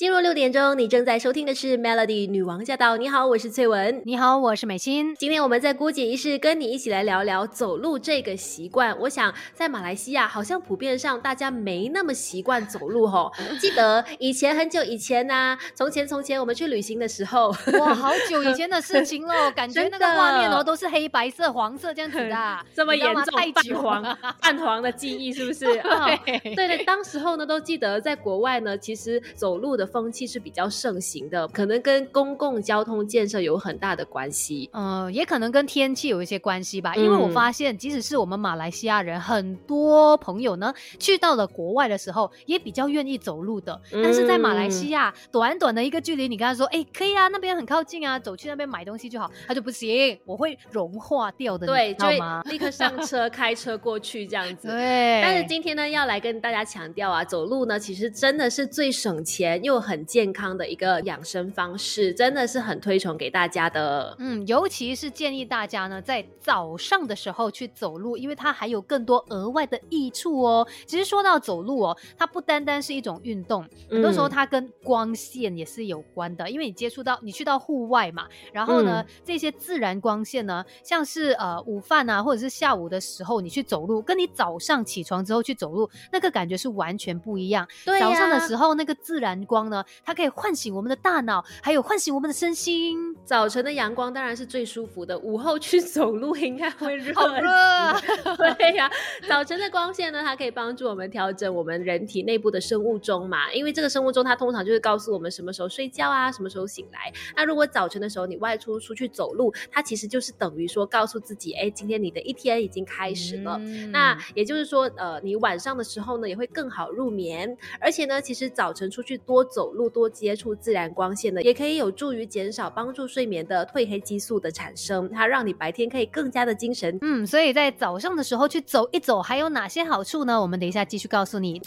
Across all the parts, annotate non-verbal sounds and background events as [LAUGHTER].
进入六点钟，你正在收听的是 Melody 女王驾到。你好，我是翠文。你好，我是美心。今天我们在姑姐仪式跟你一起来聊聊走路这个习惯。我想在马来西亚，好像普遍上大家没那么习惯走路吼。记得以前很久以前呐，从前从前我们去旅行的时候，哇，好久以前的事情喽，[LAUGHS] 感觉那个画面哦都是黑白色、黄色这样子的，[LAUGHS] 这么严重，太半黄、泛黄的记忆是不是？[LAUGHS] 对对对，当时候呢都记得，在国外呢，其实走路的。风气是比较盛行的，可能跟公共交通建设有很大的关系，嗯，也可能跟天气有一些关系吧。因为我发现，即使是我们马来西亚人，很多朋友呢，去到了国外的时候，也比较愿意走路的。但是在马来西亚，短短的一个距离，你跟他说，哎，可以啊，那边很靠近啊，走去那边买东西就好，他就不行，我会融化掉的，对，就？立刻上车开车过去这样子。[LAUGHS] 对。但是今天呢，要来跟大家强调啊，走路呢，其实真的是最省钱又。很健康的一个养生方式，真的是很推崇给大家的。嗯，尤其是建议大家呢，在早上的时候去走路，因为它还有更多额外的益处哦。其实说到走路哦，它不单单是一种运动，很多时候它跟光线也是有关的。因为你接触到，你去到户外嘛，然后呢，这些自然光线呢，像是呃午饭啊，或者是下午的时候你去走路，跟你早上起床之后去走路，那个感觉是完全不一样。对，早上的时候那个自然光。呢，它可以唤醒我们的大脑，还有唤醒我们的身心。早晨的阳光当然是最舒服的，午后去走路应该会热。好热，[LAUGHS] 对呀。早晨的光线呢，它可以帮助我们调整我们人体内部的生物钟嘛，因为这个生物钟它通常就是告诉我们什么时候睡觉啊，什么时候醒来。那如果早晨的时候你外出出去走路，它其实就是等于说告诉自己，哎，今天你的一天已经开始了。那也就是说，呃，你晚上的时候呢也会更好入眠，而且呢，其实早晨出去多走。路多接触自然光线呢，也可以有助于减少帮助睡眠的褪黑激素的产生，它让你白天可以更加的精神。嗯，所以在早上的时候去走一走，还有哪些好处呢？我们等一下继续告诉你。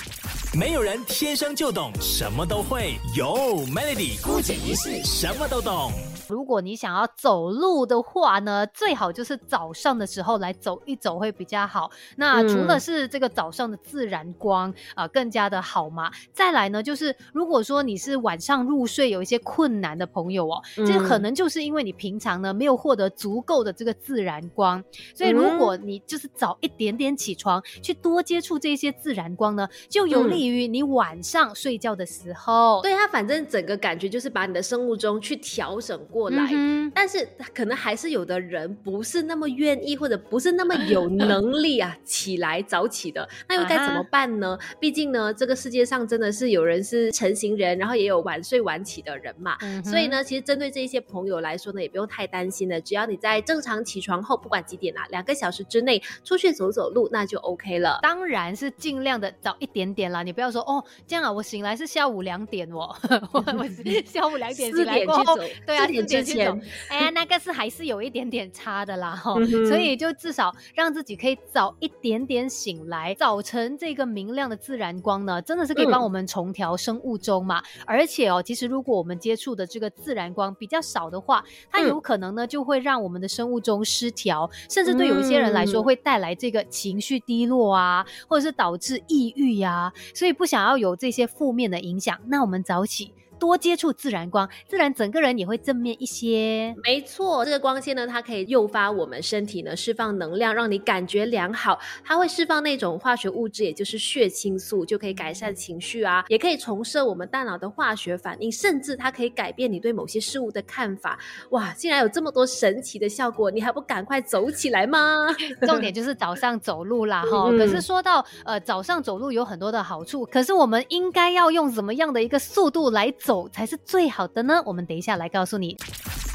没有人天生就懂什么都会，有 Melody 孤姐一世什么都懂。如果你想要走路的话呢，最好就是早上的时候来走一走会比较好。那除了是这个早上的自然光啊，更加的好嘛。再来呢，就是如果说你是晚上入睡有一些困难的朋友哦，这可能就是因为你平常呢没有获得足够的这个自然光。所以如果你就是早一点点起床，去多接触这些自然光呢，就有利于你晚上睡觉的时候。对它，反正整个感觉就是把你的生物钟去调整。过来，但是可能还是有的人不是那么愿意，或者不是那么有能 [LAUGHS] 力啊，起来早起的，那又该怎么办呢？毕竟呢，这个世界上真的是有人是成型人，然后也有晚睡晚起的人嘛。所以呢，其实针对这一些朋友来说呢，也不用太担心的。只要你在正常起床后，不管几点啊，两个小时之内出去走走路，那就 OK 了。当然是尽量的早一点点啦，你不要说哦，这样啊，我醒来是下午两点哦，[LAUGHS] 我 [LAUGHS] 下午两点四点去走，对啊。之前，哎呀，那个是还是有一点点差的啦，哈，所以就至少让自己可以早一点点醒来。早晨这个明亮的自然光呢，真的是可以帮我们重调生物钟嘛。而且哦，其实如果我们接触的这个自然光比较少的话，它有可能呢就会让我们的生物钟失调，甚至对有一些人来说会带来这个情绪低落啊，或者是导致抑郁呀。所以不想要有这些负面的影响，那我们早起。多接触自然光，自然整个人也会正面一些。没错，这个光线呢，它可以诱发我们身体呢释放能量，让你感觉良好。它会释放那种化学物质，也就是血清素，就可以改善情绪啊，也可以重设我们大脑的化学反应，甚至它可以改变你对某些事物的看法。哇，竟然有这么多神奇的效果，你还不赶快走起来吗？[LAUGHS] [LAUGHS] 重点就是早上走路啦，哈。可是说到呃早上走路有很多的好处，可是我们应该要用怎么样的一个速度来走？走才是最好的呢。我们等一下来告诉你。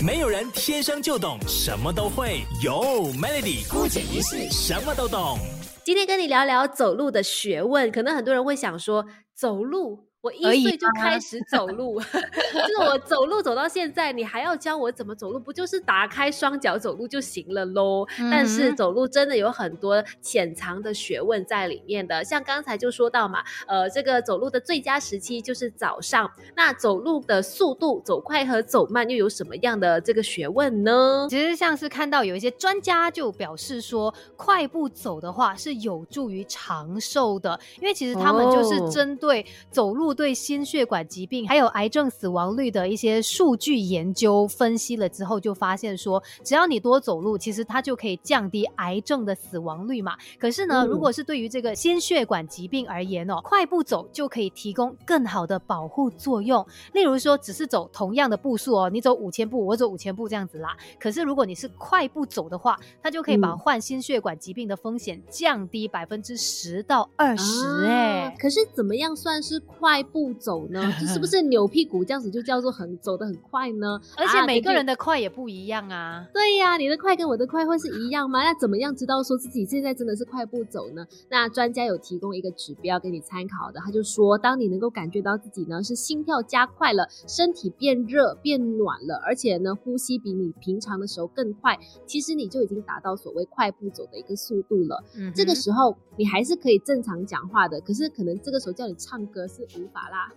没有人天生就懂什么都会，有 Melody 姑姐一世什么都懂。今天跟你聊聊走路的学问，可能很多人会想说，走路。我一岁就开始走路，[LAUGHS] 就是我走路走到现在，你还要教我怎么走路？不就是打开双脚走路就行了喽？但是走路真的有很多潜藏的学问在里面的，像刚才就说到嘛，呃，这个走路的最佳时期就是早上。那走路的速度，走快和走慢又有什么样的这个学问呢？其实像是看到有一些专家就表示说，快步走的话是有助于长寿的，因为其实他们就是针对走路。对心血管疾病还有癌症死亡率的一些数据研究分析了之后，就发现说，只要你多走路，其实它就可以降低癌症的死亡率嘛。可是呢，如果是对于这个心血管疾病而言哦，快步走就可以提供更好的保护作用。例如说，只是走同样的步数哦，你走五千步，我走五千步这样子啦。可是如果你是快步走的话，它就可以把患心血管疾病的风险降低百分之十到二十。哎，可是怎么样算是快步走呢？[LAUGHS] 是不是扭屁股这样子就叫做很走得很快呢？而且每个人的快也不一样啊。对呀，你的快跟我的快会是一样吗？那怎么样知道说自己现在真的是快步走呢？那专家有提供一个指标给你参考的，他就说，当你能够感觉到自己呢是心跳加快了，身体变热变暖了，而且呢呼吸比你平常的时候更快，其实你就已经达到所谓快步走的一个速度了。嗯，这个时候你还是可以正常讲话的，可是可能这个时候叫你唱歌是无法啦。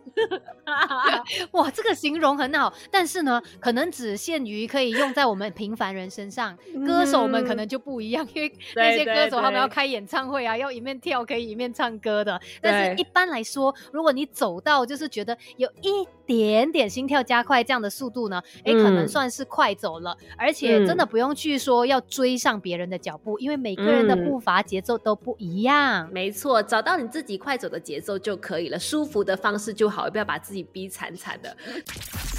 [LAUGHS] 哇，这个形容很好，但是呢，可能只限于可以用在我们平凡人身上，歌手们可能就不一样，因为那些歌手他们要开演唱会啊，要一面跳可以一面唱歌的。但是一般来说，如果你走到就是觉得有一点点心跳加快这样的速度呢，哎，可能算是快走了，而且真的不用去说要追上别人的脚步，因为每个人的步伐节奏都不一样。没错，找到你自己快走的节奏就可以了，舒服的方式就好，不要把自己逼惨惨的。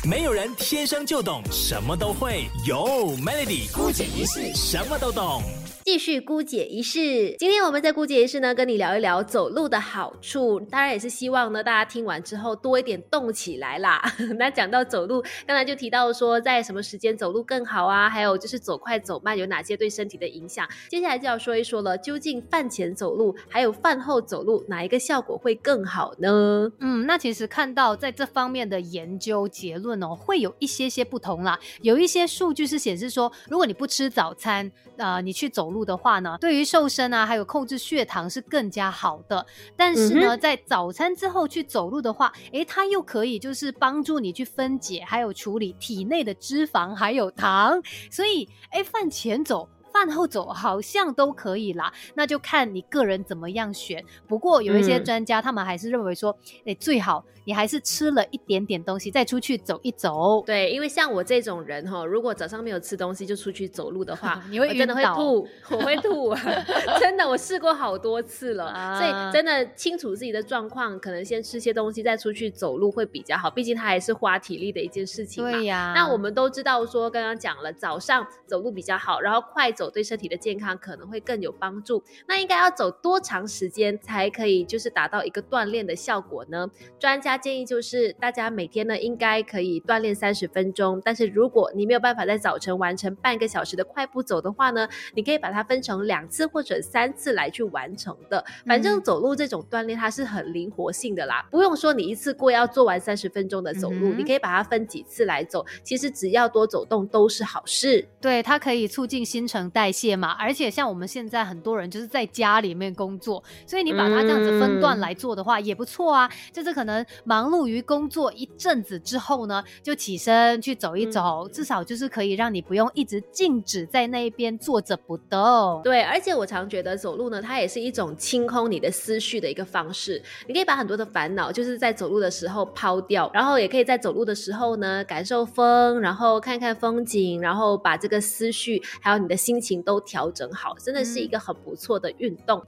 没有人天生就懂什么都会，有 Melody 姑姐一世什么都懂。继续姑姐仪式，今天我们在姑姐仪式呢，跟你聊一聊走路的好处。当然也是希望呢，大家听完之后多一点动起来啦。[LAUGHS] 那讲到走路，刚才就提到说，在什么时间走路更好啊？还有就是走快走慢有哪些对身体的影响？接下来就要说一说了，究竟饭前走路还有饭后走路，哪一个效果会更好呢？嗯，那其实看到在这方面的研究结论哦，会有一些些不同啦。有一些数据是显示说，如果你不吃早餐，呃，你去走。路的话呢，对于瘦身啊，还有控制血糖是更加好的。但是呢，在早餐之后去走路的话，诶，它又可以就是帮助你去分解，还有处理体内的脂肪还有糖。所以，诶，饭前走。饭后走好像都可以啦，[LAUGHS] 那就看你个人怎么样选。不过有一些专家他们还是认为说，哎，最好你还是吃了一点点东西再出去走一走。对，因为像我这种人哈，如果早上没有吃东西就出去走路的话，[LAUGHS] 你会真的会吐，我会吐，[LAUGHS] 真的我试过好多次了。所以真的清楚自己的状况，可能先吃些东西再出去走路会比较好。毕竟它还是花体力的一件事情嘛。对呀。那我们都知道说，刚刚讲了早上走路比较好，然后快走。走对身体的健康可能会更有帮助。那应该要走多长时间才可以就是达到一个锻炼的效果呢？专家建议就是大家每天呢应该可以锻炼三十分钟。但是如果你没有办法在早晨完成半个小时的快步走的话呢，你可以把它分成两次或者三次来去完成的。反正走路这种锻炼它是很灵活性的啦，不用说你一次过要做完三十分钟的走路，你可以把它分几次来走。其实只要多走动都是好事。对，它可以促进新陈。代谢嘛，而且像我们现在很多人就是在家里面工作，所以你把它这样子分段来做的话也不错啊。就是可能忙碌于工作一阵子之后呢，就起身去走一走，至少就是可以让你不用一直静止在那一边坐着不动。对，而且我常觉得走路呢，它也是一种清空你的思绪的一个方式。你可以把很多的烦恼就是在走路的时候抛掉，然后也可以在走路的时候呢感受风，然后看看风景，然后把这个思绪还有你的心。情都调整好，真的是一个很不错的运动。